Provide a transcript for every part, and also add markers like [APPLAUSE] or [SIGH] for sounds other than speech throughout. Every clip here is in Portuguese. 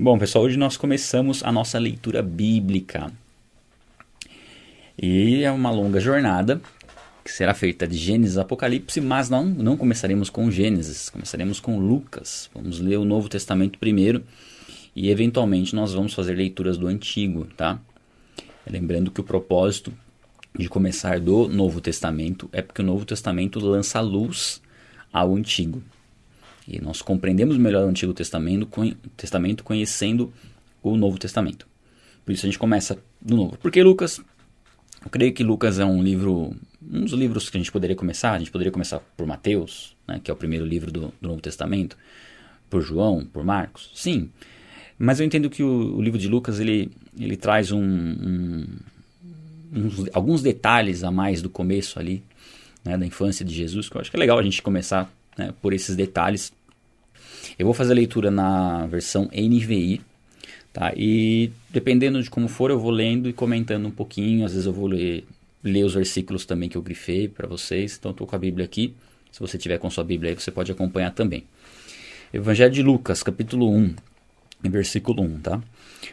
Bom, pessoal, hoje nós começamos a nossa leitura bíblica. E é uma longa jornada que será feita de Gênesis a Apocalipse, mas não, não começaremos com Gênesis, começaremos com Lucas. Vamos ler o Novo Testamento primeiro e eventualmente nós vamos fazer leituras do Antigo, tá? Lembrando que o propósito de começar do Novo Testamento é porque o Novo Testamento lança luz ao Antigo. E nós compreendemos melhor o Antigo Testamento, Testamento conhecendo o Novo Testamento. Por isso a gente começa do novo. Porque Lucas, eu creio que Lucas é um livro, um dos livros que a gente poderia começar. A gente poderia começar por Mateus, né, que é o primeiro livro do, do Novo Testamento, por João, por Marcos. Sim, mas eu entendo que o, o livro de Lucas ele, ele traz um, um, uns, alguns detalhes a mais do começo ali, né, da infância de Jesus, que eu acho que é legal a gente começar né, por esses detalhes eu vou fazer a leitura na versão NVI, tá? E dependendo de como for, eu vou lendo e comentando um pouquinho. Às vezes eu vou ler, ler os versículos também que eu grifei para vocês. Então estou com a Bíblia aqui. Se você tiver com sua Bíblia aí, você pode acompanhar também. Evangelho de Lucas, capítulo 1, versículo 1, tá?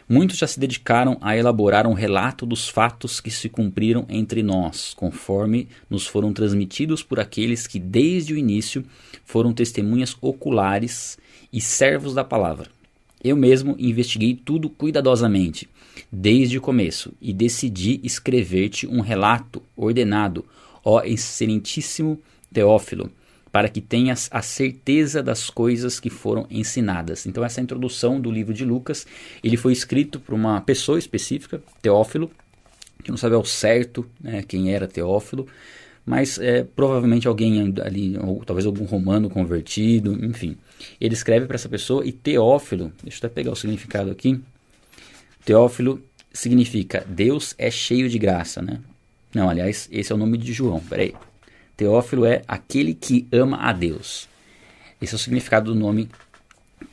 Muitos já se dedicaram a elaborar um relato dos fatos que se cumpriram entre nós, conforme nos foram transmitidos por aqueles que desde o início foram testemunhas oculares e servos da palavra. Eu mesmo investiguei tudo cuidadosamente, desde o começo, e decidi escrever-te um relato ordenado, ó excelentíssimo Teófilo, para que tenhas a certeza das coisas que foram ensinadas. Então essa introdução do livro de Lucas, ele foi escrito por uma pessoa específica, Teófilo, que não sabe ao certo né, quem era Teófilo, mas é, provavelmente alguém ali, ou talvez algum romano convertido, enfim. Ele escreve para essa pessoa e Teófilo, deixa eu até pegar o significado aqui. Teófilo significa Deus é cheio de graça, né? Não, aliás, esse é o nome de João, peraí. Teófilo é aquele que ama a Deus. Esse é o significado do nome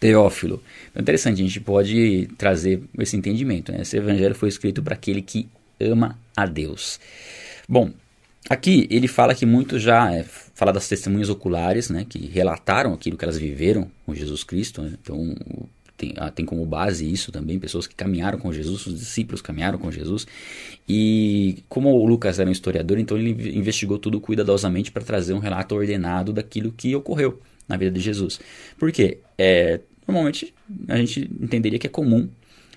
Teófilo. É interessante, a gente pode trazer esse entendimento. Né? Esse evangelho foi escrito para aquele que ama a Deus. Bom, aqui ele fala que muito já é, fala das testemunhas oculares, né, que relataram aquilo que elas viveram com Jesus Cristo. Né? Então, tem, ah, tem como base isso também, pessoas que caminharam com Jesus, os discípulos caminharam com Jesus. E como o Lucas era um historiador, então ele investigou tudo cuidadosamente para trazer um relato ordenado daquilo que ocorreu na vida de Jesus. Por quê? É, normalmente a gente entenderia que é comum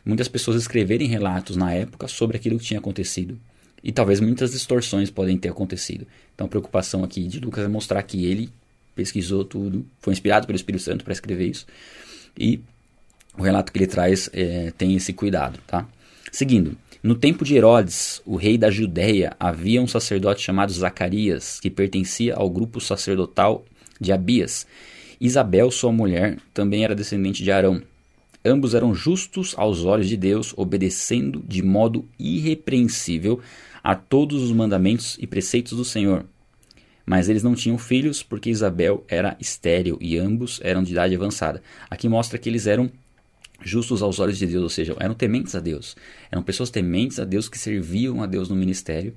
muitas pessoas escreverem relatos na época sobre aquilo que tinha acontecido. E talvez muitas distorções podem ter acontecido. Então a preocupação aqui de Lucas é mostrar que ele pesquisou tudo, foi inspirado pelo Espírito Santo para escrever isso. E o relato que ele traz é, tem esse cuidado, tá? Seguindo, no tempo de Herodes, o rei da Judéia, havia um sacerdote chamado Zacarias, que pertencia ao grupo sacerdotal de Abias. Isabel, sua mulher, também era descendente de Arão. Ambos eram justos aos olhos de Deus, obedecendo de modo irrepreensível a todos os mandamentos e preceitos do Senhor. Mas eles não tinham filhos porque Isabel era estéril e ambos eram de idade avançada. Aqui mostra que eles eram justos aos olhos de Deus, ou seja, eram tementes a Deus. Eram pessoas tementes a Deus que serviam a Deus no ministério.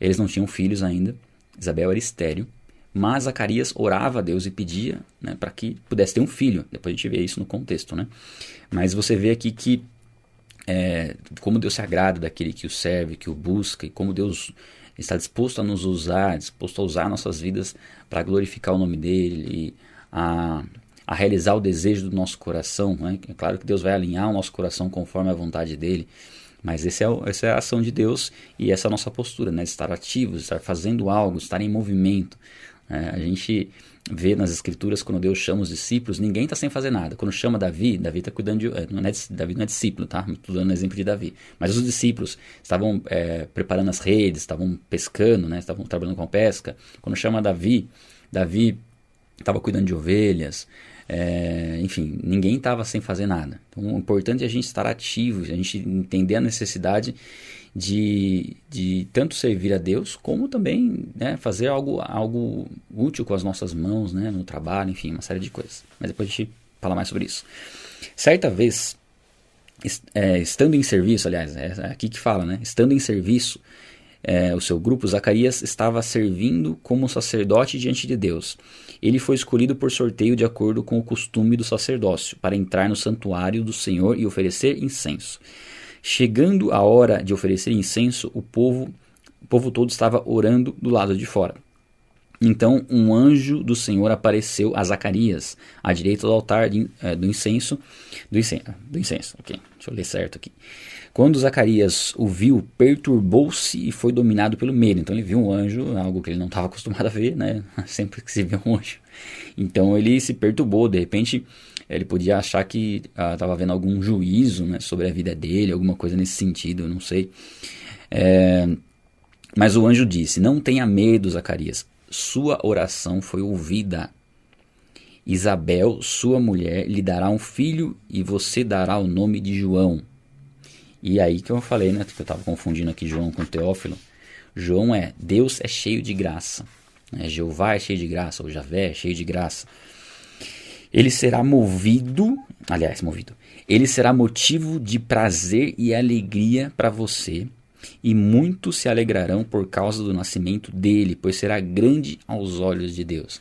Eles não tinham filhos ainda. Isabel era estéreo. Mas Zacarias orava a Deus e pedia né, para que pudesse ter um filho. Depois a gente vê isso no contexto. Né? Mas você vê aqui que é, como Deus se agrada daquele que o serve, que o busca, e como Deus está disposto a nos usar, disposto a usar nossas vidas para glorificar o nome dele a a realizar o desejo do nosso coração. Né? É claro que Deus vai alinhar o nosso coração conforme a vontade dele, mas esse é, essa é a ação de Deus e essa é a nossa postura, né? estar ativos, estar fazendo algo, estar em movimento. É, a gente vê nas escrituras quando Deus chama os discípulos, ninguém está sem fazer nada. Quando chama Davi, Davi está cuidando de. É, não é, Davi não é discípulo, tá? Estou dando exemplo de Davi. Mas os discípulos estavam é, preparando as redes, estavam pescando, né? estavam trabalhando com pesca. Quando chama Davi, Davi estava cuidando de ovelhas. É, enfim, ninguém estava sem fazer nada. Então, o importante é a gente estar ativo, a gente entender a necessidade de, de tanto servir a Deus, como também né, fazer algo, algo útil com as nossas mãos, né, no trabalho, enfim, uma série de coisas. Mas depois a gente fala mais sobre isso. Certa vez, é, estando em serviço, aliás, é aqui que fala, né? Estando em serviço, é, o seu grupo, Zacarias estava servindo como sacerdote diante de Deus. Ele foi escolhido por sorteio de acordo com o costume do sacerdócio, para entrar no santuário do Senhor e oferecer incenso. Chegando a hora de oferecer incenso, o povo, o povo todo estava orando do lado de fora. Então um anjo do Senhor apareceu a Zacarias, à direita do altar de, é, do incenso. Do incenso, do incenso, ok. Deixa eu ler certo aqui. Quando Zacarias o viu, perturbou-se e foi dominado pelo medo. Então ele viu um anjo, algo que ele não estava acostumado a ver, né? [LAUGHS] Sempre que se vê um anjo. Então ele se perturbou, de repente ele podia achar que estava ah, vendo algum juízo né, sobre a vida dele, alguma coisa nesse sentido, eu não sei. É, mas o anjo disse: Não tenha medo, Zacarias sua oração foi ouvida. Isabel, sua mulher, lhe dará um filho e você dará o nome de João. E aí que eu falei, né? Que eu estava confundindo aqui João com Teófilo. João é Deus é cheio de graça. Né? Jeová é cheio de graça, ou Javé é cheio de graça. Ele será movido, aliás, movido. Ele será motivo de prazer e alegria para você e muitos se alegrarão por causa do nascimento dele, pois será grande aos olhos de Deus.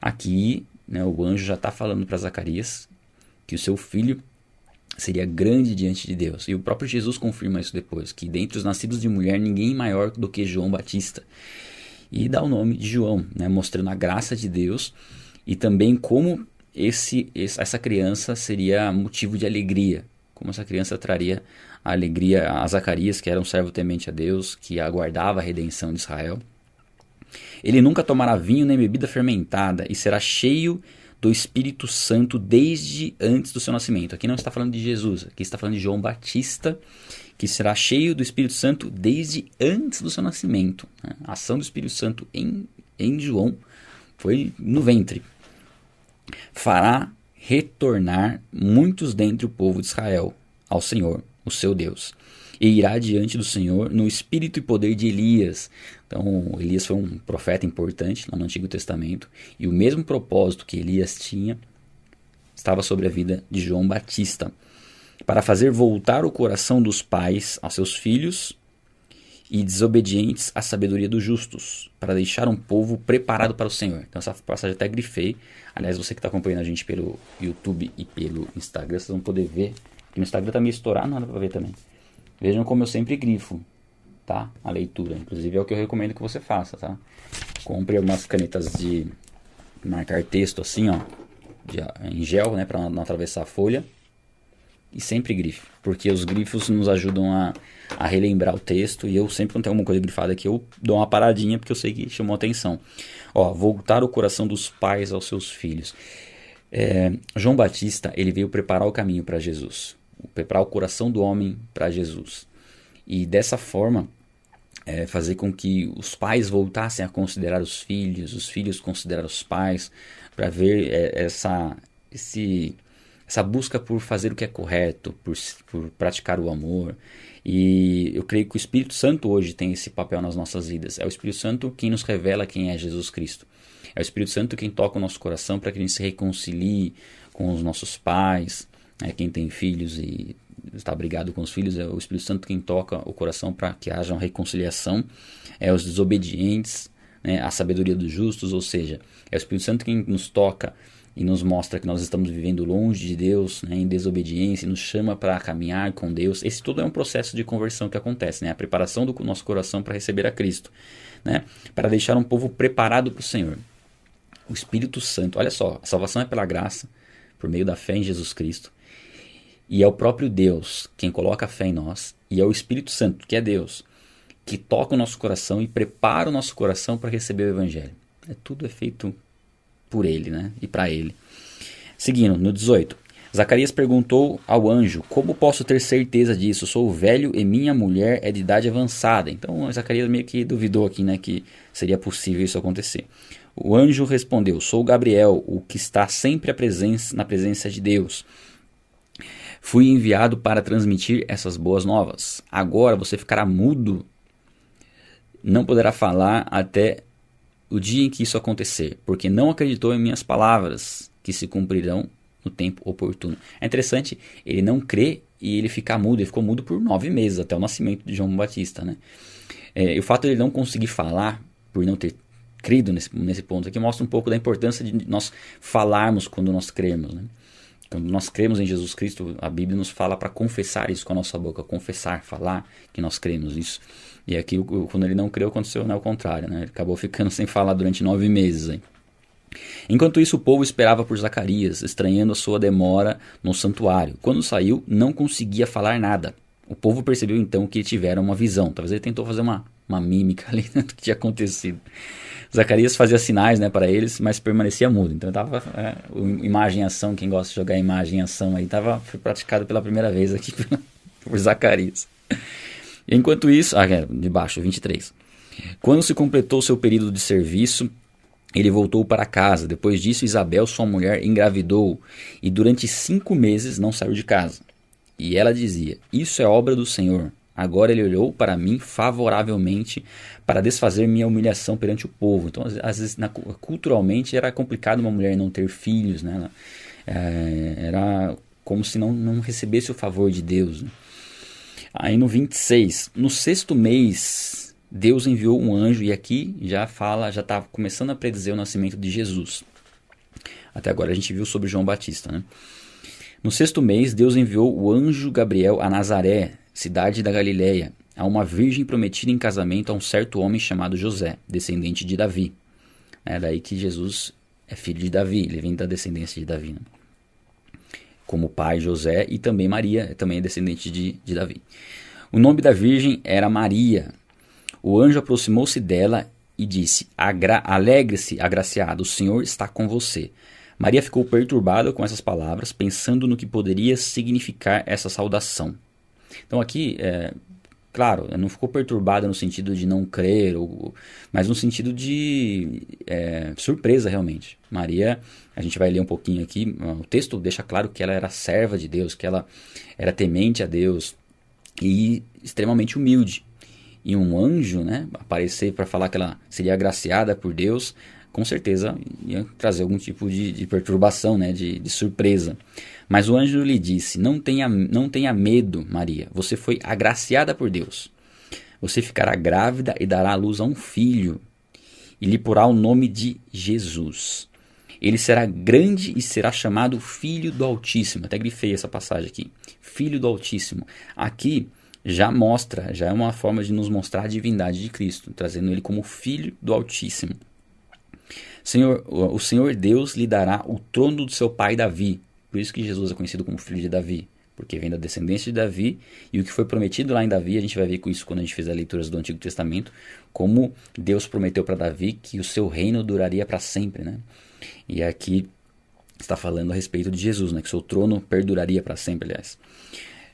Aqui, né, o anjo já está falando para Zacarias que o seu filho seria grande diante de Deus. E o próprio Jesus confirma isso depois, que dentre os nascidos de mulher ninguém maior do que João Batista. E dá o nome de João, né, mostrando a graça de Deus e também como esse, essa criança seria motivo de alegria, como essa criança traria a alegria a Zacarias, que era um servo temente a Deus, que aguardava a redenção de Israel. Ele nunca tomará vinho nem bebida fermentada e será cheio do Espírito Santo desde antes do seu nascimento. Aqui não está falando de Jesus, aqui está falando de João Batista, que será cheio do Espírito Santo desde antes do seu nascimento. A ação do Espírito Santo em, em João foi no ventre. Fará retornar muitos dentre o povo de Israel ao Senhor, o seu Deus. E irá diante do Senhor no espírito e poder de Elias. Então, Elias foi um profeta importante lá no Antigo Testamento. E o mesmo propósito que Elias tinha estava sobre a vida de João Batista para fazer voltar o coração dos pais aos seus filhos e desobedientes à sabedoria dos justos, para deixar um povo preparado para o Senhor. Então, essa passagem até grifei. Aliás, você que está acompanhando a gente pelo YouTube e pelo Instagram, vocês vão poder ver no Instagram tá meio estourado, não dá pra ver também. Vejam como eu sempre grifo, tá? A leitura. Inclusive é o que eu recomendo que você faça, tá? Compre umas canetas de marcar texto assim, ó. De, em gel, né? Pra não atravessar a folha. E sempre grife. Porque os grifos nos ajudam a, a relembrar o texto. E eu sempre quando tem alguma coisa grifada aqui, eu dou uma paradinha porque eu sei que chamou atenção. Ó, voltar o coração dos pais aos seus filhos. É, João Batista, ele veio preparar o caminho para Jesus preparar o coração do homem para Jesus. E dessa forma, é, fazer com que os pais voltassem a considerar os filhos, os filhos considerar os pais, para ver é, essa, esse, essa busca por fazer o que é correto, por, por praticar o amor. E eu creio que o Espírito Santo hoje tem esse papel nas nossas vidas. É o Espírito Santo quem nos revela quem é Jesus Cristo. É o Espírito Santo quem toca o nosso coração para que a gente se reconcilie com os nossos pais, é, quem tem filhos e está brigado com os filhos, é o Espírito Santo quem toca o coração para que haja uma reconciliação. É os desobedientes, né, a sabedoria dos justos, ou seja, é o Espírito Santo quem nos toca e nos mostra que nós estamos vivendo longe de Deus, né, em desobediência, e nos chama para caminhar com Deus. Esse tudo é um processo de conversão que acontece, né, a preparação do nosso coração para receber a Cristo, né, para deixar um povo preparado para o Senhor. O Espírito Santo, olha só, a salvação é pela graça, por meio da fé em Jesus Cristo. E é o próprio Deus quem coloca a fé em nós, e é o Espírito Santo, que é Deus, que toca o nosso coração e prepara o nosso coração para receber o Evangelho. É, tudo é feito por Ele né? e para Ele. Seguindo, no 18. Zacarias perguntou ao anjo: Como posso ter certeza disso? Sou velho e minha mulher é de idade avançada. Então Zacarias meio que duvidou aqui né, que seria possível isso acontecer. O anjo respondeu: Sou Gabriel, o que está sempre presença, na presença de Deus. Fui enviado para transmitir essas boas novas. Agora você ficará mudo, não poderá falar até o dia em que isso acontecer, porque não acreditou em minhas palavras, que se cumprirão no tempo oportuno. É interessante, ele não crê e ele fica mudo. Ele ficou mudo por nove meses, até o nascimento de João Batista, né? É, e o fato de ele não conseguir falar, por não ter crido nesse, nesse ponto aqui, mostra um pouco da importância de nós falarmos quando nós cremos. Né? Quando nós cremos em Jesus Cristo, a Bíblia nos fala para confessar isso com a nossa boca, confessar, falar que nós cremos isso. E aqui, quando ele não creu, aconteceu né, o contrário. Né? Ele acabou ficando [LAUGHS] sem falar durante nove meses. Hein? Enquanto isso, o povo esperava por Zacarias, estranhando a sua demora no santuário. Quando saiu, não conseguia falar nada. O povo percebeu então que tiveram uma visão. Talvez ele tentou fazer uma, uma mímica [LAUGHS] ali né, do que tinha acontecido. Zacarias fazia sinais né, para eles, mas permanecia mudo. Então estava é, imagem ação, quem gosta de jogar imagem ação aí, tava, foi praticado pela primeira vez aqui [LAUGHS] por Zacarias. Enquanto isso, ah, é, de baixo, 23. Quando se completou seu período de serviço, ele voltou para casa. Depois disso, Isabel, sua mulher, engravidou e durante cinco meses não saiu de casa. E ela dizia: Isso é obra do Senhor. Agora ele olhou para mim favoravelmente para desfazer minha humilhação perante o povo. Então, às vezes, na, culturalmente, era complicado uma mulher não ter filhos, né? É, era como se não, não recebesse o favor de Deus. Né? Aí no 26, no sexto mês, Deus enviou um anjo, e aqui já fala, já está começando a predizer o nascimento de Jesus. Até agora a gente viu sobre João Batista, né? No sexto mês, Deus enviou o anjo Gabriel a Nazaré, cidade da Galiléia, a uma virgem prometida em casamento a um certo homem chamado José, descendente de Davi. É daí que Jesus é filho de Davi, ele vem da descendência de Davi. Né? Como pai José e também Maria, também é descendente de, de Davi. O nome da virgem era Maria. O anjo aproximou-se dela e disse: Alegre-se, agraciado, o Senhor está com você. Maria ficou perturbada com essas palavras, pensando no que poderia significar essa saudação. Então aqui, é, claro, não ficou perturbada no sentido de não crer, ou, mas no sentido de é, surpresa realmente. Maria, a gente vai ler um pouquinho aqui, o texto deixa claro que ela era serva de Deus, que ela era temente a Deus e extremamente humilde. E um anjo, né, aparecer para falar que ela seria agraciada por Deus, com certeza ia trazer algum tipo de, de perturbação, né, de, de, surpresa. Mas o anjo lhe disse: não tenha, não tenha medo, Maria, você foi agraciada por Deus. Você ficará grávida e dará à luz a um filho, e lhe porá o nome de Jesus. Ele será grande e será chamado Filho do Altíssimo. Até grifei essa passagem aqui. Filho do Altíssimo. Aqui já mostra, já é uma forma de nos mostrar a divindade de Cristo, trazendo ele como Filho do Altíssimo. Senhor, o Senhor Deus lhe dará o trono do seu pai Davi. Por isso que Jesus é conhecido como filho de Davi, porque vem da descendência de Davi, e o que foi prometido lá em Davi, a gente vai ver com isso quando a gente fizer leituras do Antigo Testamento, como Deus prometeu para Davi que o seu reino duraria para sempre, né? E aqui está falando a respeito de Jesus, né? Que seu trono perduraria para sempre, aliás.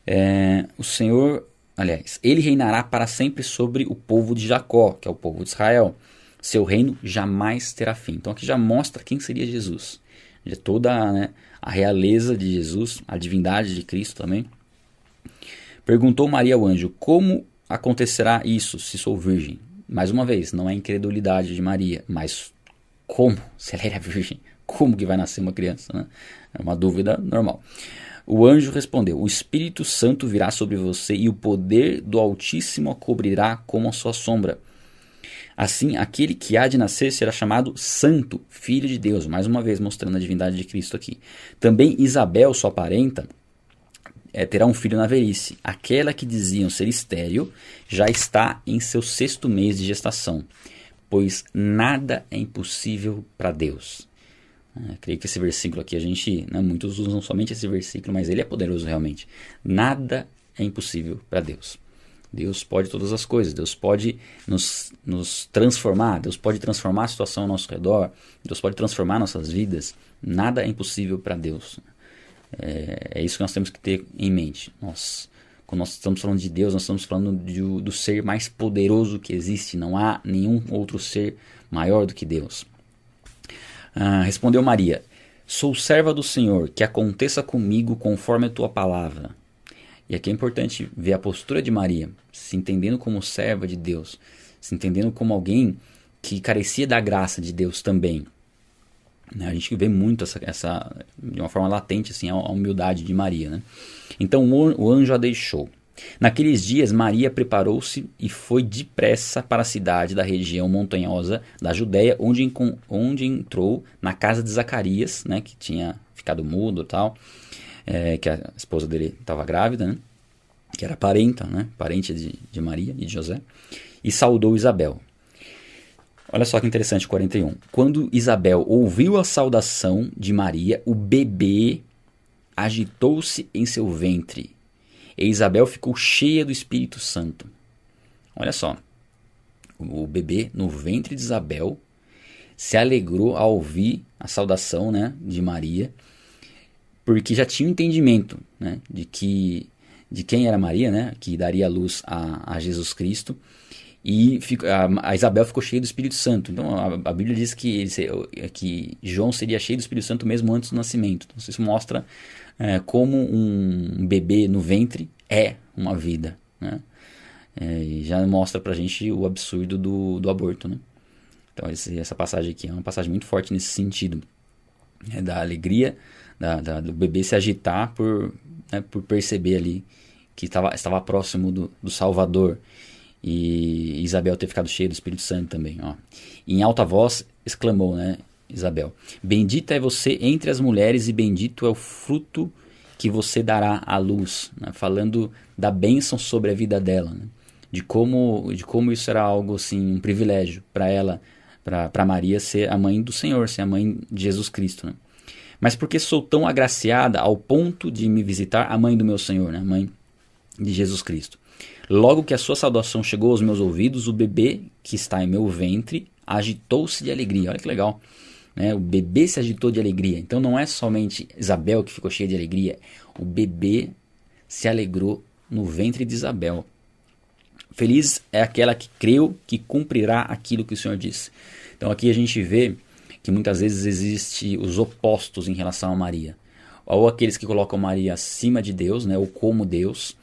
É, o Senhor, aliás, ele reinará para sempre sobre o povo de Jacó, que é o povo de Israel seu reino jamais terá fim. Então aqui já mostra quem seria Jesus. Já toda né, a realeza de Jesus, a divindade de Cristo também. Perguntou Maria ao anjo: Como acontecerá isso se sou virgem? Mais uma vez, não é incredulidade de Maria, mas como? [LAUGHS] Se ela era virgem, como que vai nascer uma criança? Né? É uma dúvida normal. O anjo respondeu: O Espírito Santo virá sobre você e o poder do Altíssimo a cobrirá como a sua sombra. Assim, aquele que há de nascer será chamado Santo, Filho de Deus, mais uma vez mostrando a divindade de Cristo aqui. Também Isabel, sua parenta, é, terá um filho na velhice. Aquela que diziam ser estéril já está em seu sexto mês de gestação, pois nada é impossível para Deus. É, creio que esse versículo aqui a gente, né, muitos usam somente esse versículo, mas ele é poderoso realmente. Nada é impossível para Deus. Deus pode todas as coisas, Deus pode nos, nos transformar, Deus pode transformar a situação ao nosso redor, Deus pode transformar nossas vidas. Nada é impossível para Deus. É, é, isso que nós temos que ter em mente. Nós, quando nós estamos falando de Deus, nós estamos falando de, do ser mais poderoso que existe. Não há nenhum outro ser maior do que Deus. Ah, respondeu Maria: Sou serva do Senhor, que aconteça comigo conforme a tua palavra. E aqui é importante ver a postura de Maria, se entendendo como serva de Deus, se entendendo como alguém que carecia da graça de Deus também. Né? A gente vê muito essa, essa, de uma forma latente, assim, a humildade de Maria. Né? Então o anjo a deixou. Naqueles dias, Maria preparou-se e foi depressa para a cidade da região montanhosa da Judéia, onde, onde entrou na casa de Zacarias, né, que tinha ficado mudo e tal, é, que a esposa dele estava grávida, né, que era parenta, né, parente de, de Maria e de José, e saudou Isabel. Olha só que interessante, 41. Quando Isabel ouviu a saudação de Maria, o bebê agitou-se em seu ventre e Isabel ficou cheia do Espírito Santo. Olha só, o bebê no ventre de Isabel se alegrou ao ouvir a saudação né, de Maria, porque já tinha o um entendimento né, de que de quem era Maria, né, que daria luz a, a Jesus Cristo, e a, Isabel ficou cheia do Espírito Santo. Então a, Bíblia diz que, que João seria cheio do Espírito Santo mesmo antes do nascimento. Então isso mostra é, como um bebê no ventre é uma vida, né? É, e já mostra pra gente o absurdo do, do aborto, né? Então esse, essa passagem aqui é uma passagem muito forte nesse sentido, né? da alegria da, da, do bebê se agitar por, né, por perceber ali que estava, estava próximo do, do Salvador e Isabel ter ficado cheia do Espírito Santo também. Ó. E em alta voz exclamou, né? Isabel. Bendita é você entre as mulheres e bendito é o fruto que você dará à luz, né? falando da bênção sobre a vida dela, né? de como de como isso era algo assim um privilégio para ela, para Maria ser a mãe do Senhor, ser a mãe de Jesus Cristo. Né? Mas porque sou tão agraciada ao ponto de me visitar a mãe do meu Senhor, né? a mãe de Jesus Cristo. Logo que a sua saudação chegou aos meus ouvidos, o bebê que está em meu ventre agitou-se de alegria. Olha que legal. Né? O bebê se agitou de alegria. Então não é somente Isabel que ficou cheia de alegria. O bebê se alegrou no ventre de Isabel. Feliz é aquela que creu que cumprirá aquilo que o Senhor disse. Então aqui a gente vê que muitas vezes existe os opostos em relação a Maria. Ou aqueles que colocam Maria acima de Deus, né, ou como Deus,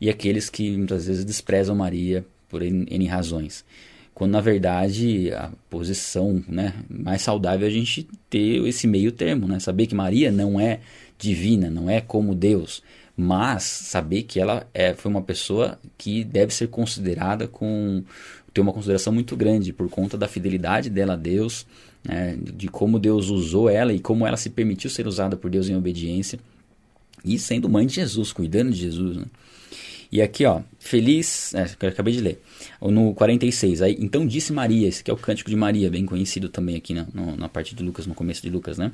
e aqueles que muitas vezes desprezam Maria por N, N razões quando na verdade a posição né, mais saudável é a gente ter esse meio termo, né? saber que Maria não é divina, não é como Deus, mas saber que ela é, foi uma pessoa que deve ser considerada com ter uma consideração muito grande por conta da fidelidade dela a Deus, né, de como Deus usou ela e como ela se permitiu ser usada por Deus em obediência e sendo mãe de Jesus, cuidando de Jesus. Né? E aqui, ó, feliz, é, que eu acabei de ler, no 46, aí, então disse Maria, esse é o cântico de Maria, bem conhecido também aqui na, no, na parte de Lucas, no começo de Lucas, né?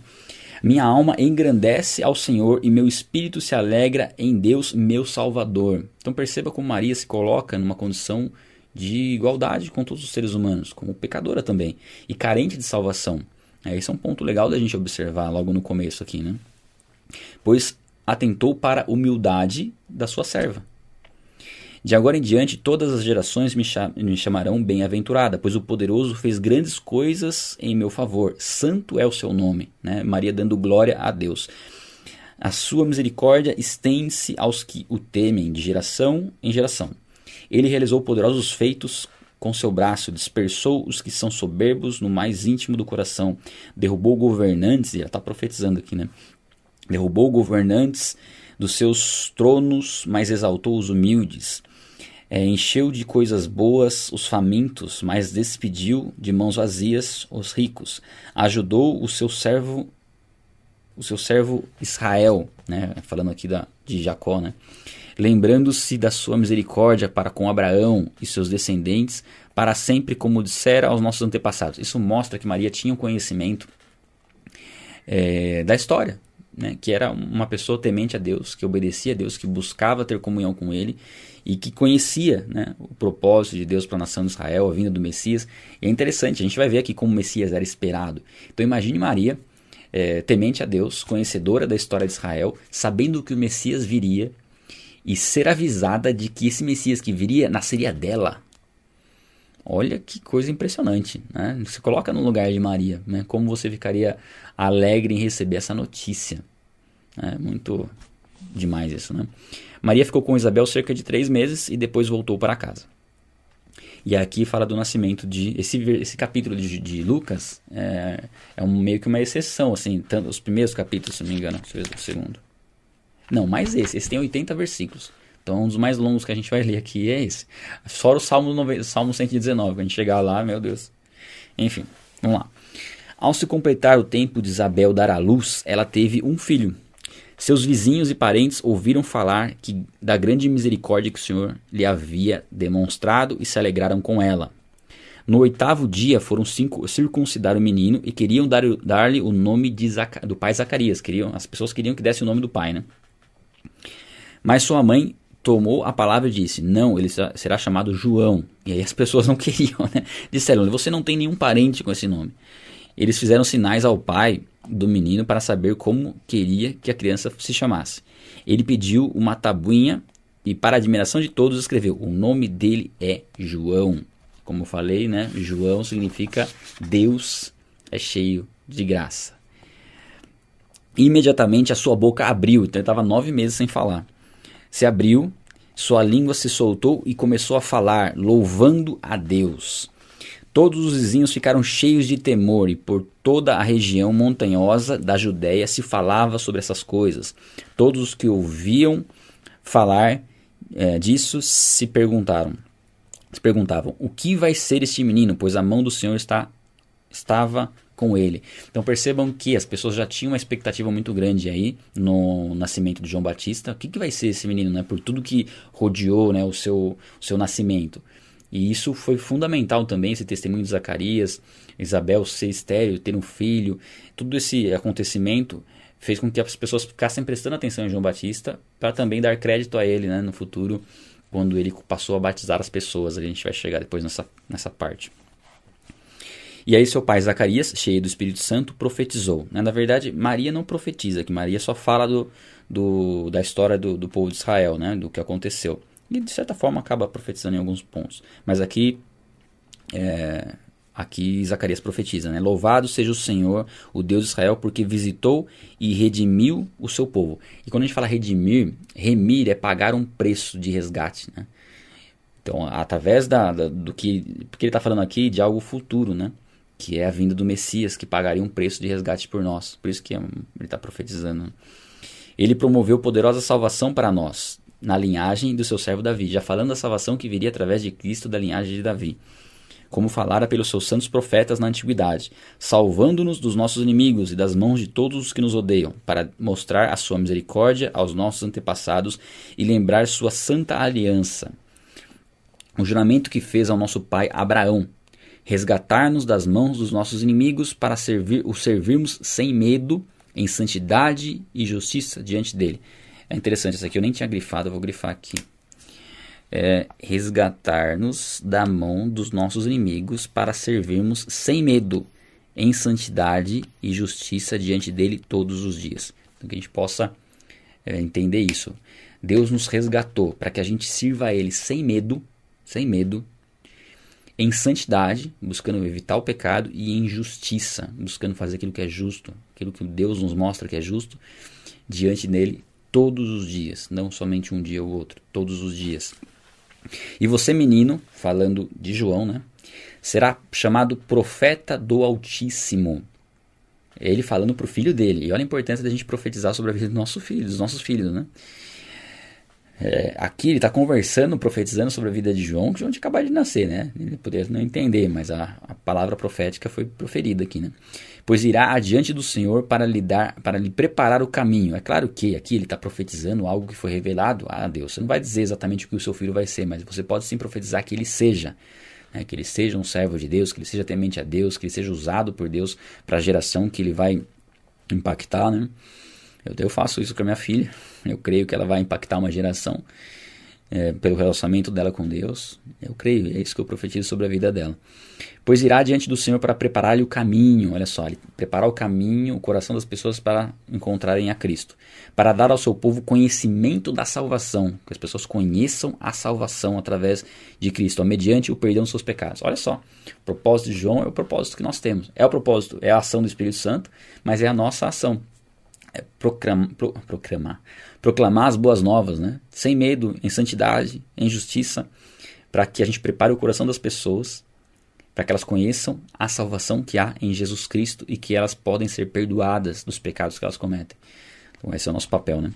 Minha alma engrandece ao Senhor e meu espírito se alegra em Deus, meu Salvador. Então perceba como Maria se coloca numa condição de igualdade com todos os seres humanos, como pecadora também, e carente de salvação. É, esse é um ponto legal da gente observar logo no começo aqui, né? Pois atentou para a humildade da sua serva. De agora em diante, todas as gerações me, me chamarão bem-aventurada, pois o poderoso fez grandes coisas em meu favor. Santo é o seu nome. Né? Maria dando glória a Deus. A sua misericórdia estende-se aos que o temem, de geração em geração. Ele realizou poderosos feitos com seu braço, dispersou os que são soberbos no mais íntimo do coração, derrubou governantes, e ela está profetizando aqui, né? Derrubou governantes dos seus tronos, mas exaltou os humildes é, encheu de coisas boas os famintos, mas despediu de mãos vazias os ricos. Ajudou o seu servo, o seu servo Israel, né? falando aqui da, de Jacó, né? Lembrando-se da sua misericórdia para com Abraão e seus descendentes, para sempre, como dissera aos nossos antepassados. Isso mostra que Maria tinha um conhecimento é, da história, né? que era uma pessoa temente a Deus, que obedecia a Deus, que buscava ter comunhão com Ele e que conhecia né, o propósito de Deus para a nação de Israel, a vinda do Messias. E é interessante, a gente vai ver aqui como o Messias era esperado. Então imagine Maria, é, temente a Deus, conhecedora da história de Israel, sabendo que o Messias viria e ser avisada de que esse Messias que viria nasceria dela. Olha que coisa impressionante, né? Se coloca no lugar de Maria, né? Como você ficaria alegre em receber essa notícia? É muito demais isso, né? Maria ficou com Isabel cerca de três meses e depois voltou para casa. E aqui fala do nascimento de. Esse, esse capítulo de, de Lucas é, é um, meio que uma exceção, assim. Tanto, os primeiros capítulos, se não me engano. Ver o segundo. Não, mais esse. Esse tem 80 versículos. Então, um dos mais longos que a gente vai ler aqui é esse. Fora o Salmo, 90, Salmo 119, quando a gente chegar lá, meu Deus. Enfim, vamos lá. Ao se completar o tempo de Isabel dar à luz, ela teve um filho. Seus vizinhos e parentes ouviram falar que da grande misericórdia que o Senhor lhe havia demonstrado e se alegraram com ela. No oitavo dia foram cinco, circuncidar o menino e queriam dar-lhe dar o nome Zaca, do pai Zacarias. Queriam, as pessoas queriam que desse o nome do pai, né? Mas sua mãe tomou a palavra e disse: Não, ele será chamado João. E aí as pessoas não [LAUGHS] queriam, né? Disseram: Você não tem nenhum parente com esse nome. Eles fizeram sinais ao pai do menino para saber como queria que a criança se chamasse. Ele pediu uma tabuinha e, para admiração de todos, escreveu: O nome dele é João. Como eu falei, né? João significa Deus é cheio de graça. Imediatamente a sua boca abriu, então ele estava nove meses sem falar. Se abriu, sua língua se soltou e começou a falar, louvando a Deus. Todos os vizinhos ficaram cheios de temor e por toda a região montanhosa da Judéia se falava sobre essas coisas. Todos os que ouviam falar é, disso se perguntaram se perguntavam: o que vai ser este menino? Pois a mão do Senhor está, estava com ele. Então percebam que as pessoas já tinham uma expectativa muito grande aí no nascimento de João Batista. O que, que vai ser esse menino, né? Por tudo que rodeou né, o, seu, seu nascimento. E isso foi fundamental também, esse testemunho de Zacarias, Isabel ser estéreo, ter um filho, todo esse acontecimento fez com que as pessoas ficassem prestando atenção em João Batista para também dar crédito a ele né, no futuro quando ele passou a batizar as pessoas. A gente vai chegar depois nessa, nessa parte. E aí seu pai Zacarias, cheio do Espírito Santo, profetizou. Né? Na verdade, Maria não profetiza, que Maria só fala do, do, da história do, do povo de Israel, né? do que aconteceu. E de certa forma acaba profetizando em alguns pontos. Mas aqui é, Aqui Zacarias profetiza, né? Louvado seja o Senhor, o Deus de Israel, porque visitou e redimiu o seu povo. E quando a gente fala redimir, remir é pagar um preço de resgate, né? Então, através da, da do que. Porque ele está falando aqui de algo futuro, né? Que é a vinda do Messias, que pagaria um preço de resgate por nós. Por isso que ele está profetizando. Ele promoveu poderosa salvação para nós, na linhagem do seu servo Davi. Já falando da salvação que viria através de Cristo, da linhagem de Davi como falara pelos seus santos profetas na antiguidade, salvando-nos dos nossos inimigos e das mãos de todos os que nos odeiam, para mostrar a sua misericórdia aos nossos antepassados e lembrar sua santa aliança. O juramento que fez ao nosso pai Abraão, resgatar-nos das mãos dos nossos inimigos para servir, o servirmos sem medo, em santidade e justiça diante dele. É interessante, isso aqui eu nem tinha grifado, eu vou grifar aqui é, resgatar-nos da mão dos nossos inimigos para servirmos sem medo, em santidade e justiça diante dele todos os dias. Então, que a gente possa é, entender isso. Deus nos resgatou para que a gente sirva a Ele sem medo, sem medo, em santidade, buscando evitar o pecado, e em justiça, buscando fazer aquilo que é justo, aquilo que Deus nos mostra que é justo, diante dele todos os dias, não somente um dia ou outro, todos os dias. E você, menino, falando de João, né? Será chamado profeta do Altíssimo. Ele falando para o filho dele. E olha a importância da gente profetizar sobre a vida do nosso filho, dos nossos filhos, né? É, aqui ele está conversando, profetizando sobre a vida de João, que João tinha acabado de nascer, né? Ele poderia não entender, mas a, a palavra profética foi proferida aqui, né? Pois irá adiante do Senhor para lhe, dar, para lhe preparar o caminho. É claro que aqui ele está profetizando algo que foi revelado a Deus. Você não vai dizer exatamente o que o seu filho vai ser, mas você pode sim profetizar que ele seja. Né? Que ele seja um servo de Deus, que ele seja temente a Deus, que ele seja usado por Deus para a geração que ele vai impactar, né? Eu, eu faço isso com a minha filha. Eu creio que ela vai impactar uma geração é, pelo relacionamento dela com Deus. Eu creio, é isso que eu profetizo sobre a vida dela. Pois irá diante do Senhor para preparar-lhe o caminho. Olha só, preparar o caminho, o coração das pessoas para encontrarem a Cristo. Para dar ao seu povo conhecimento da salvação. Que as pessoas conheçam a salvação através de Cristo, mediante o perdão dos seus pecados. Olha só, o propósito de João é o propósito que nós temos. É o propósito, é a ação do Espírito Santo, mas é a nossa ação é proclamar, pro, proclamar, as boas novas, né? sem medo, em santidade, em justiça, para que a gente prepare o coração das pessoas, para que elas conheçam a salvação que há em Jesus Cristo e que elas podem ser perdoadas dos pecados que elas cometem. Então, esse é o nosso papel. Né?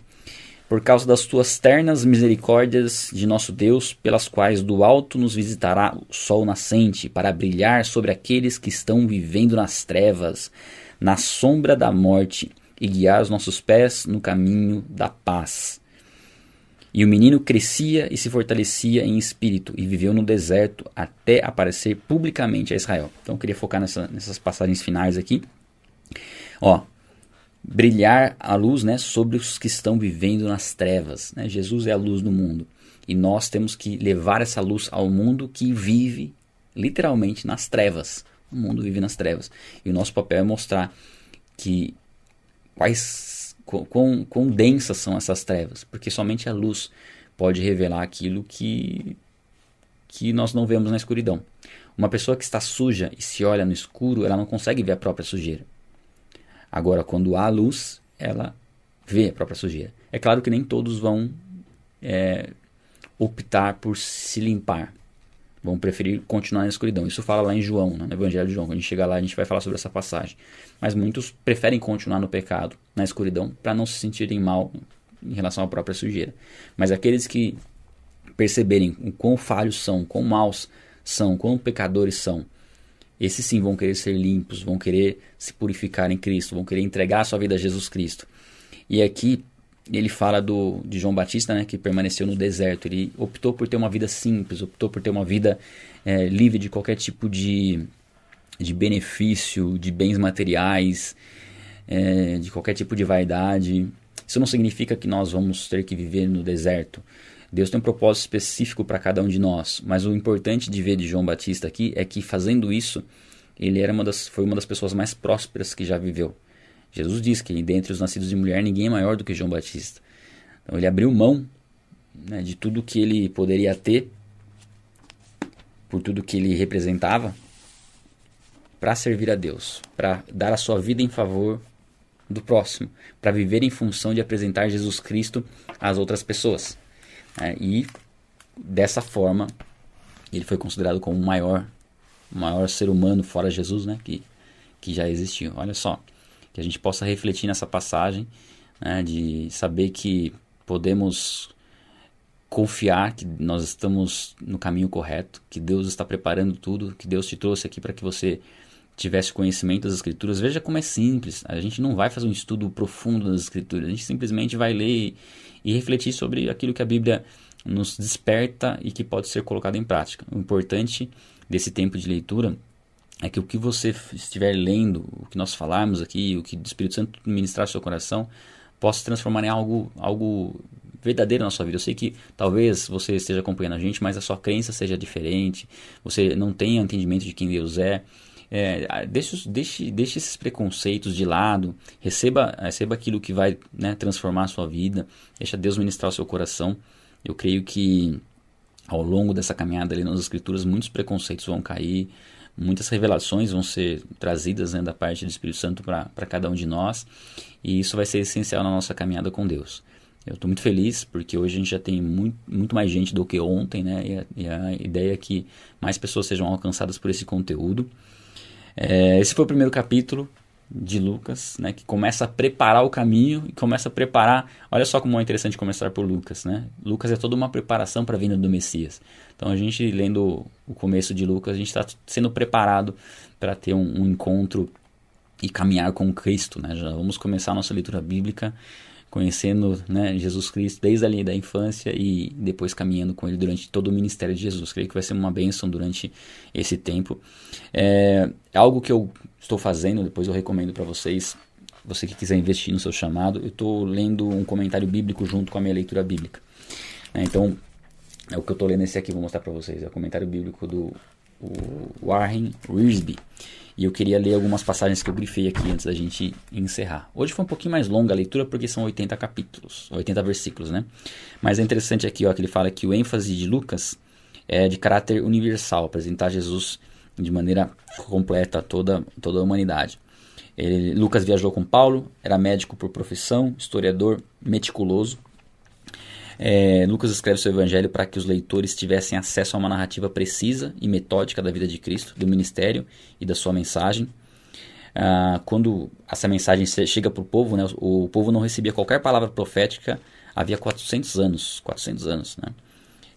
por causa das tuas ternas misericórdias de nosso Deus, pelas quais do alto nos visitará o sol nascente, para brilhar sobre aqueles que estão vivendo nas trevas, na sombra da morte, e guiar os nossos pés no caminho da paz. E o menino crescia e se fortalecia em espírito e viveu no deserto até aparecer publicamente a Israel. Então eu queria focar nessa, nessas passagens finais aqui. Ó, brilhar a luz né, sobre os que estão vivendo nas trevas. Né? Jesus é a luz do mundo. E nós temos que levar essa luz ao mundo que vive literalmente nas trevas. O mundo vive nas trevas. E o nosso papel é mostrar que quais quão, quão densas são essas trevas, porque somente a luz pode revelar aquilo que que nós não vemos na escuridão. Uma pessoa que está suja e se olha no escuro, ela não consegue ver a própria sujeira. Agora, quando há luz, ela vê a própria sujeira. É claro que nem todos vão é, optar por se limpar. Vão preferir continuar na escuridão. Isso fala lá em João, né, no Evangelho de João. Quando a gente chegar lá, a gente vai falar sobre essa passagem. Mas muitos preferem continuar no pecado, na escuridão, para não se sentirem mal em relação à própria sujeira. Mas aqueles que perceberem o quão falhos são, quão maus são, quão pecadores são, esses sim vão querer ser limpos, vão querer se purificar em Cristo, vão querer entregar a sua vida a Jesus Cristo. E aqui ele fala do, de João Batista, né, que permaneceu no deserto. Ele optou por ter uma vida simples, optou por ter uma vida é, livre de qualquer tipo de, de benefício, de bens materiais, é, de qualquer tipo de vaidade. Isso não significa que nós vamos ter que viver no deserto. Deus tem um propósito específico para cada um de nós, mas o importante de ver de João Batista aqui é que fazendo isso, ele era uma das, foi uma das pessoas mais prósperas que já viveu. Jesus diz que dentre os nascidos de mulher ninguém é maior do que João Batista. Então ele abriu mão né, de tudo que ele poderia ter, por tudo que ele representava, para servir a Deus, para dar a sua vida em favor do próximo, para viver em função de apresentar Jesus Cristo às outras pessoas. É, e dessa forma ele foi considerado como o maior, maior ser humano fora Jesus, né, que, que já existiu. Olha só, que a gente possa refletir nessa passagem, né, de saber que podemos confiar que nós estamos no caminho correto, que Deus está preparando tudo, que Deus te trouxe aqui para que você tivesse conhecimento das escrituras. Veja como é simples. A gente não vai fazer um estudo profundo das escrituras. A gente simplesmente vai ler e refletir sobre aquilo que a Bíblia nos desperta e que pode ser colocado em prática. O importante desse tempo de leitura é que o que você estiver lendo, o que nós falarmos aqui, o que o Espírito Santo ministrar ao seu coração, possa se transformar em algo, algo verdadeiro na sua vida. Eu sei que talvez você esteja acompanhando a gente, mas a sua crença seja diferente, você não tenha entendimento de quem Deus é. É, deixe, deixe, deixe esses preconceitos de lado, receba, receba aquilo que vai né, transformar a sua vida, deixa Deus ministrar o seu coração. Eu creio que ao longo dessa caminhada ali nas escrituras muitos preconceitos vão cair, muitas revelações vão ser trazidas né, da parte do Espírito Santo para cada um de nós e isso vai ser essencial na nossa caminhada com Deus. Eu estou muito feliz porque hoje a gente já tem muito, muito mais gente do que ontem, né? E a, e a ideia é que mais pessoas sejam alcançadas por esse conteúdo. É, esse foi o primeiro capítulo de Lucas, né, que começa a preparar o caminho e começa a preparar. Olha só como é interessante começar por Lucas, né? Lucas é toda uma preparação para a vinda do Messias. Então a gente lendo o começo de Lucas, a gente está sendo preparado para ter um, um, encontro e caminhar com Cristo, né? Já vamos começar a nossa leitura bíblica conhecendo né, Jesus Cristo desde ali da infância e depois caminhando com ele durante todo o ministério de Jesus. Creio que vai ser uma bênção durante esse tempo. É algo que eu estou fazendo, depois eu recomendo para vocês. Você que quiser investir no seu chamado, eu estou lendo um comentário bíblico junto com a minha leitura bíblica. É, então, é o que eu estou lendo esse aqui, vou mostrar para vocês. É o comentário bíblico do Warren Wiersbe. E eu queria ler algumas passagens que eu grifei aqui antes da gente encerrar. Hoje foi um pouquinho mais longa a leitura porque são 80 capítulos, 80 versículos, né? Mas é interessante aqui ó, que ele fala que o ênfase de Lucas é de caráter universal, apresentar Jesus de maneira completa toda, toda a humanidade. Ele, Lucas viajou com Paulo, era médico por profissão, historiador meticuloso, é, Lucas escreve seu evangelho para que os leitores tivessem acesso a uma narrativa precisa e metódica da vida de Cristo, do ministério e da sua mensagem. Ah, quando essa mensagem chega para o povo, né, o povo não recebia qualquer palavra profética havia 400 anos, 400 anos, né?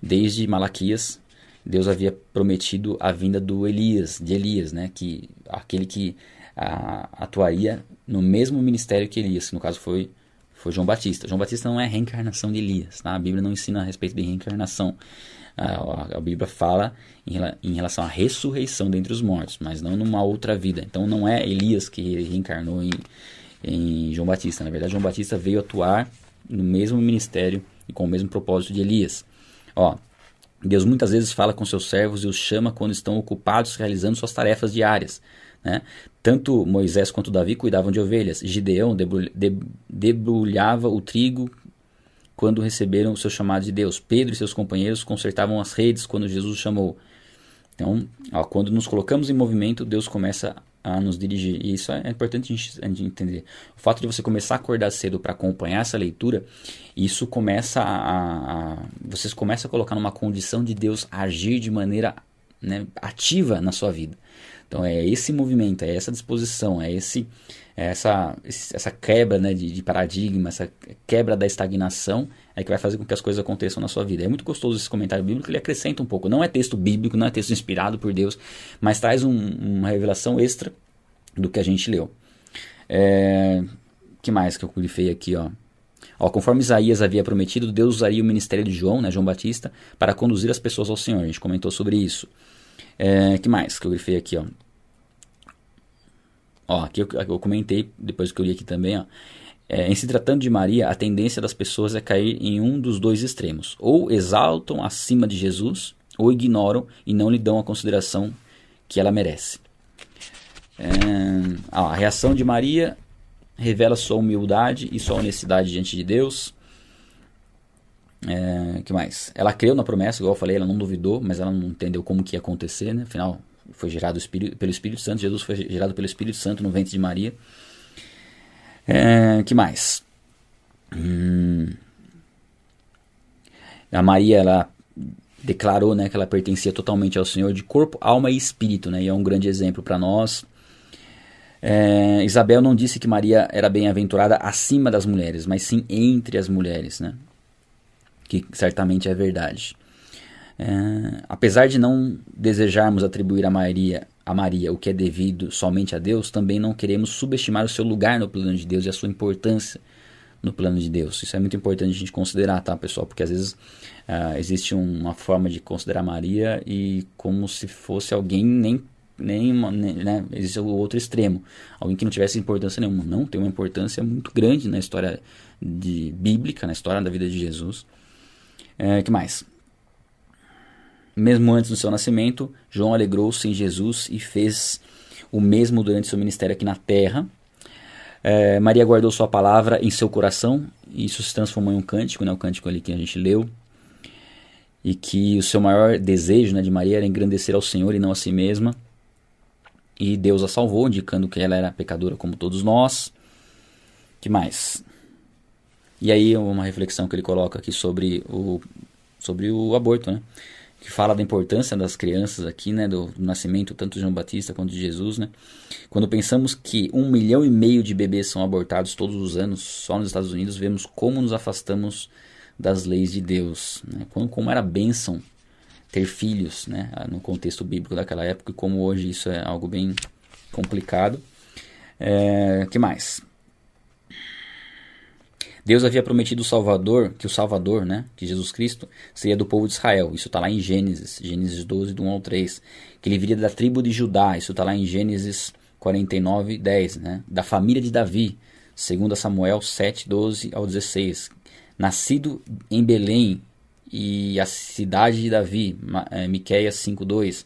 Desde Malaquias, Deus havia prometido a vinda do Elias, de Elias, né? Que aquele que a, atuaria no mesmo ministério que Elias, que no caso foi foi João Batista. João Batista não é reencarnação de Elias, tá? A Bíblia não ensina a respeito de reencarnação. A, Bíblia fala em, em, relação à ressurreição dentre os mortos, mas não numa outra vida. Então não é Elias que reencarnou em, em João Batista. Na verdade, João Batista veio atuar no mesmo ministério e com o mesmo propósito de Elias. Ó, Deus muitas vezes fala com seus servos e os chama quando estão ocupados realizando suas tarefas diárias. Né? Tanto Moisés quanto Davi cuidavam de ovelhas. Gideão debulhava o trigo quando receberam o seu chamado de Deus. Pedro e seus companheiros consertavam as redes quando Jesus chamou. Então, ó, quando nos colocamos em movimento, Deus começa a nos dirigir. E isso é importante a gente, entender. O fato de você começar a acordar cedo para acompanhar essa leitura, isso começa a, a, Vocês começam a colocar numa condição de Deus agir de maneira né, ativa na sua vida. Então é esse movimento, é essa disposição, é esse é essa, essa quebra né, de, de, paradigma, essa quebra da estagnação é que vai fazer com que as coisas aconteçam na sua vida. É muito gostoso esse comentário bíblico, ele acrescenta um pouco. Não é texto bíblico, não é texto inspirado por Deus, mas traz um, uma revelação extra do que a gente leu. É, que mais que eu grifei aqui, ó? Ó, conforme Isaías havia prometido, Deus usaria o ministério de João, né, João Batista, para conduzir as pessoas ao Senhor. A gente comentou sobre isso. É, que mais que eu grifei aqui, ó? Ó, aqui eu, eu comentei, depois que eu li aqui também, ó. É, em se tratando de Maria, a tendência das pessoas é cair em um dos dois extremos. Ou exaltam acima de Jesus, ou ignoram e não lhe dão a consideração que ela merece. É, ó, a reação de Maria revela sua humildade e sua honestidade diante de Deus. É, que mais? Ela creu na promessa, igual eu falei, ela não duvidou, mas ela não entendeu como que ia acontecer, né? Afinal, foi gerado pelo Espírito Santo, Jesus foi gerado pelo Espírito Santo no ventre de Maria. É, que mais? Hum, a Maria, ela declarou né, que ela pertencia totalmente ao Senhor de corpo, alma e espírito, né? E é um grande exemplo para nós. É, Isabel não disse que Maria era bem-aventurada acima das mulheres, mas sim entre as mulheres, né? Que certamente é verdade. É, apesar de não desejarmos atribuir a Maria, a Maria o que é devido somente a Deus, também não queremos subestimar o seu lugar no plano de Deus e a sua importância no plano de Deus. Isso é muito importante a gente considerar, tá, pessoal? Porque às vezes uh, existe uma forma de considerar Maria e como se fosse alguém nem nem, nem né? existe o outro extremo, alguém que não tivesse importância nenhuma. Não, tem uma importância muito grande na história de bíblica, na história da vida de Jesus. É, que mais? Mesmo antes do seu nascimento, João alegrou-se em Jesus e fez o mesmo durante seu ministério aqui na terra. É, Maria guardou sua palavra em seu coração, e isso se transformou em um cântico, né, o cântico ali que a gente leu. E que o seu maior desejo né, de Maria era engrandecer ao Senhor e não a si mesma. E Deus a salvou, indicando que ela era pecadora como todos nós. que mais? E aí uma reflexão que ele coloca aqui sobre o, sobre o aborto, né? que fala da importância das crianças aqui, né, do, do, nascimento tanto de João Batista quanto de Jesus, né? Quando pensamos que um milhão e meio de bebês são abortados todos os anos só nos Estados Unidos, vemos como nos afastamos das leis de Deus, né? como, como era bênção ter filhos, né, no contexto bíblico daquela época e como hoje isso é algo bem complicado. É, que mais? Deus havia prometido o Salvador, que o Salvador, né, que Jesus Cristo, seria do povo de Israel. Isso está lá em Gênesis, Gênesis 12, do 1 ao 3. Que ele viria da tribo de Judá. Isso está lá em Gênesis 49, 10. Né? Da família de Davi, segundo Samuel 7, 12 ao 16. Nascido em Belém e a cidade de Davi, Miqueias 5, 2.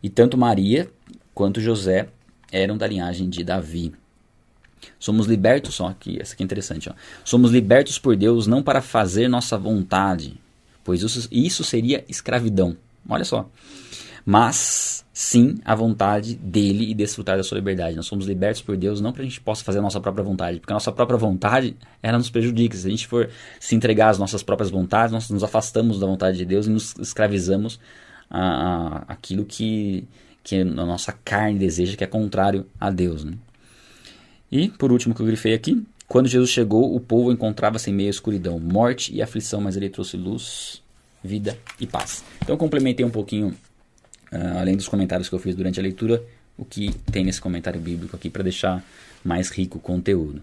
E tanto Maria quanto José eram da linhagem de Davi. Somos libertos, só que essa aqui é interessante, ó. Somos libertos por Deus não para fazer nossa vontade, pois isso, isso seria escravidão. Olha só. Mas sim a vontade dele e desfrutar da sua liberdade. Nós somos libertos por Deus não para a gente possa fazer a nossa própria vontade, porque a nossa própria vontade ela nos prejudica. Se a gente for se entregar às nossas próprias vontades, nós nos afastamos da vontade de Deus e nos escravizamos a, a aquilo que, que a nossa carne deseja, que é contrário a Deus. Né? E, por último que eu grifei aqui, Quando Jesus chegou, o povo encontrava-se em meio à escuridão, morte e aflição, mas ele trouxe luz, vida e paz. Então, complementei um pouquinho, uh, além dos comentários que eu fiz durante a leitura, o que tem nesse comentário bíblico aqui para deixar mais rico o conteúdo.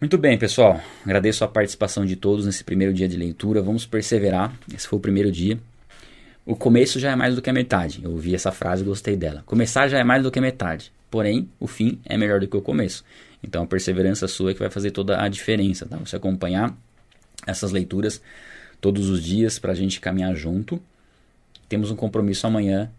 Muito bem, pessoal. Agradeço a participação de todos nesse primeiro dia de leitura. Vamos perseverar. Esse foi o primeiro dia. O começo já é mais do que a metade. Eu ouvi essa frase e gostei dela. Começar já é mais do que a metade. Porém, o fim é melhor do que o começo. Então, a perseverança sua é que vai fazer toda a diferença. Tá? Você acompanhar essas leituras todos os dias para a gente caminhar junto. Temos um compromisso amanhã,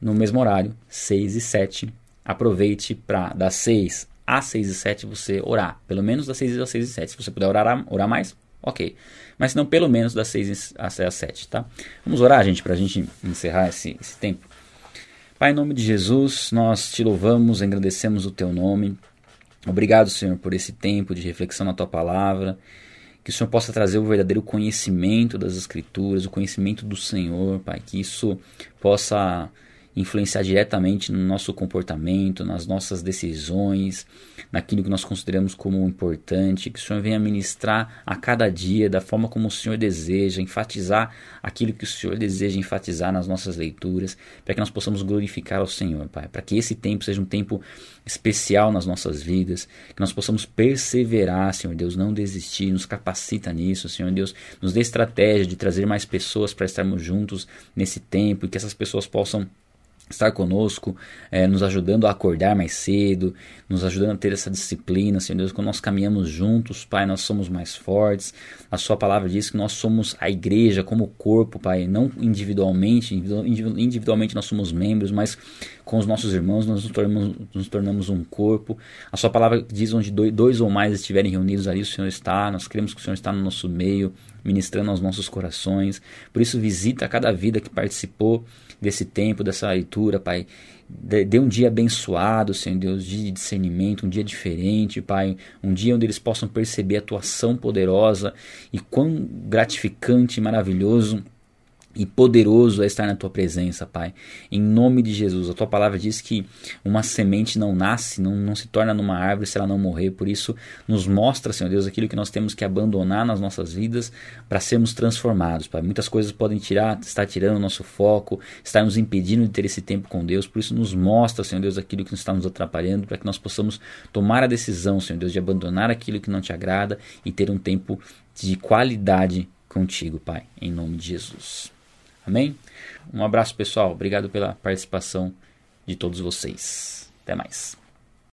no mesmo horário, 6 e 7. Aproveite para das 6 às 6 e 7 você orar. Pelo menos das 6 às 6 e 7. Se você puder orar, orar mais, ok. Mas se não, pelo menos das 6 às 7, tá? Vamos orar, gente, para a gente encerrar esse, esse tempo. Pai, em nome de Jesus, nós te louvamos, agradecemos o teu nome. Obrigado, Senhor, por esse tempo de reflexão na tua palavra que o Senhor possa trazer o verdadeiro conhecimento das Escrituras, o conhecimento do Senhor, Pai, que isso possa influenciar diretamente no nosso comportamento, nas nossas decisões, naquilo que nós consideramos como importante, que o Senhor venha ministrar a cada dia da forma como o Senhor deseja, enfatizar aquilo que o Senhor deseja enfatizar nas nossas leituras, para que nós possamos glorificar ao Senhor, Pai, para que esse tempo seja um tempo especial nas nossas vidas, que nós possamos perseverar, Senhor Deus, não desistir, nos capacita nisso, Senhor Deus, nos dê estratégia de trazer mais pessoas para estarmos juntos nesse tempo e que essas pessoas possam estar conosco, é, nos ajudando a acordar mais cedo, nos ajudando a ter essa disciplina, Senhor Deus, quando nós caminhamos juntos, Pai, nós somos mais fortes. A Sua palavra diz que nós somos a igreja como corpo, Pai, não individualmente, individualmente nós somos membros, mas com os nossos irmãos nós nos tornamos, nos tornamos um corpo. A Sua palavra diz onde dois ou mais estiverem reunidos ali, o Senhor está. Nós cremos que o Senhor está no nosso meio, ministrando aos nossos corações. Por isso, visita cada vida que participou desse tempo, dessa leitura, Pai. Dê um dia abençoado, Senhor Deus, de discernimento, um dia diferente, Pai. Um dia onde eles possam perceber a tua ação poderosa e quão gratificante e maravilhoso e poderoso é estar na tua presença, Pai. Em nome de Jesus. A tua palavra diz que uma semente não nasce, não, não se torna numa árvore se ela não morrer. Por isso, nos mostra, Senhor Deus, aquilo que nós temos que abandonar nas nossas vidas para sermos transformados, Pai. Muitas coisas podem tirar, estar tirando o nosso foco, estar nos impedindo de ter esse tempo com Deus. Por isso, nos mostra, Senhor Deus, aquilo que está nos atrapalhando, para que nós possamos tomar a decisão, Senhor Deus, de abandonar aquilo que não te agrada e ter um tempo de qualidade contigo, Pai. Em nome de Jesus. Amém? Um abraço, pessoal. Obrigado pela participação de todos vocês. Até mais.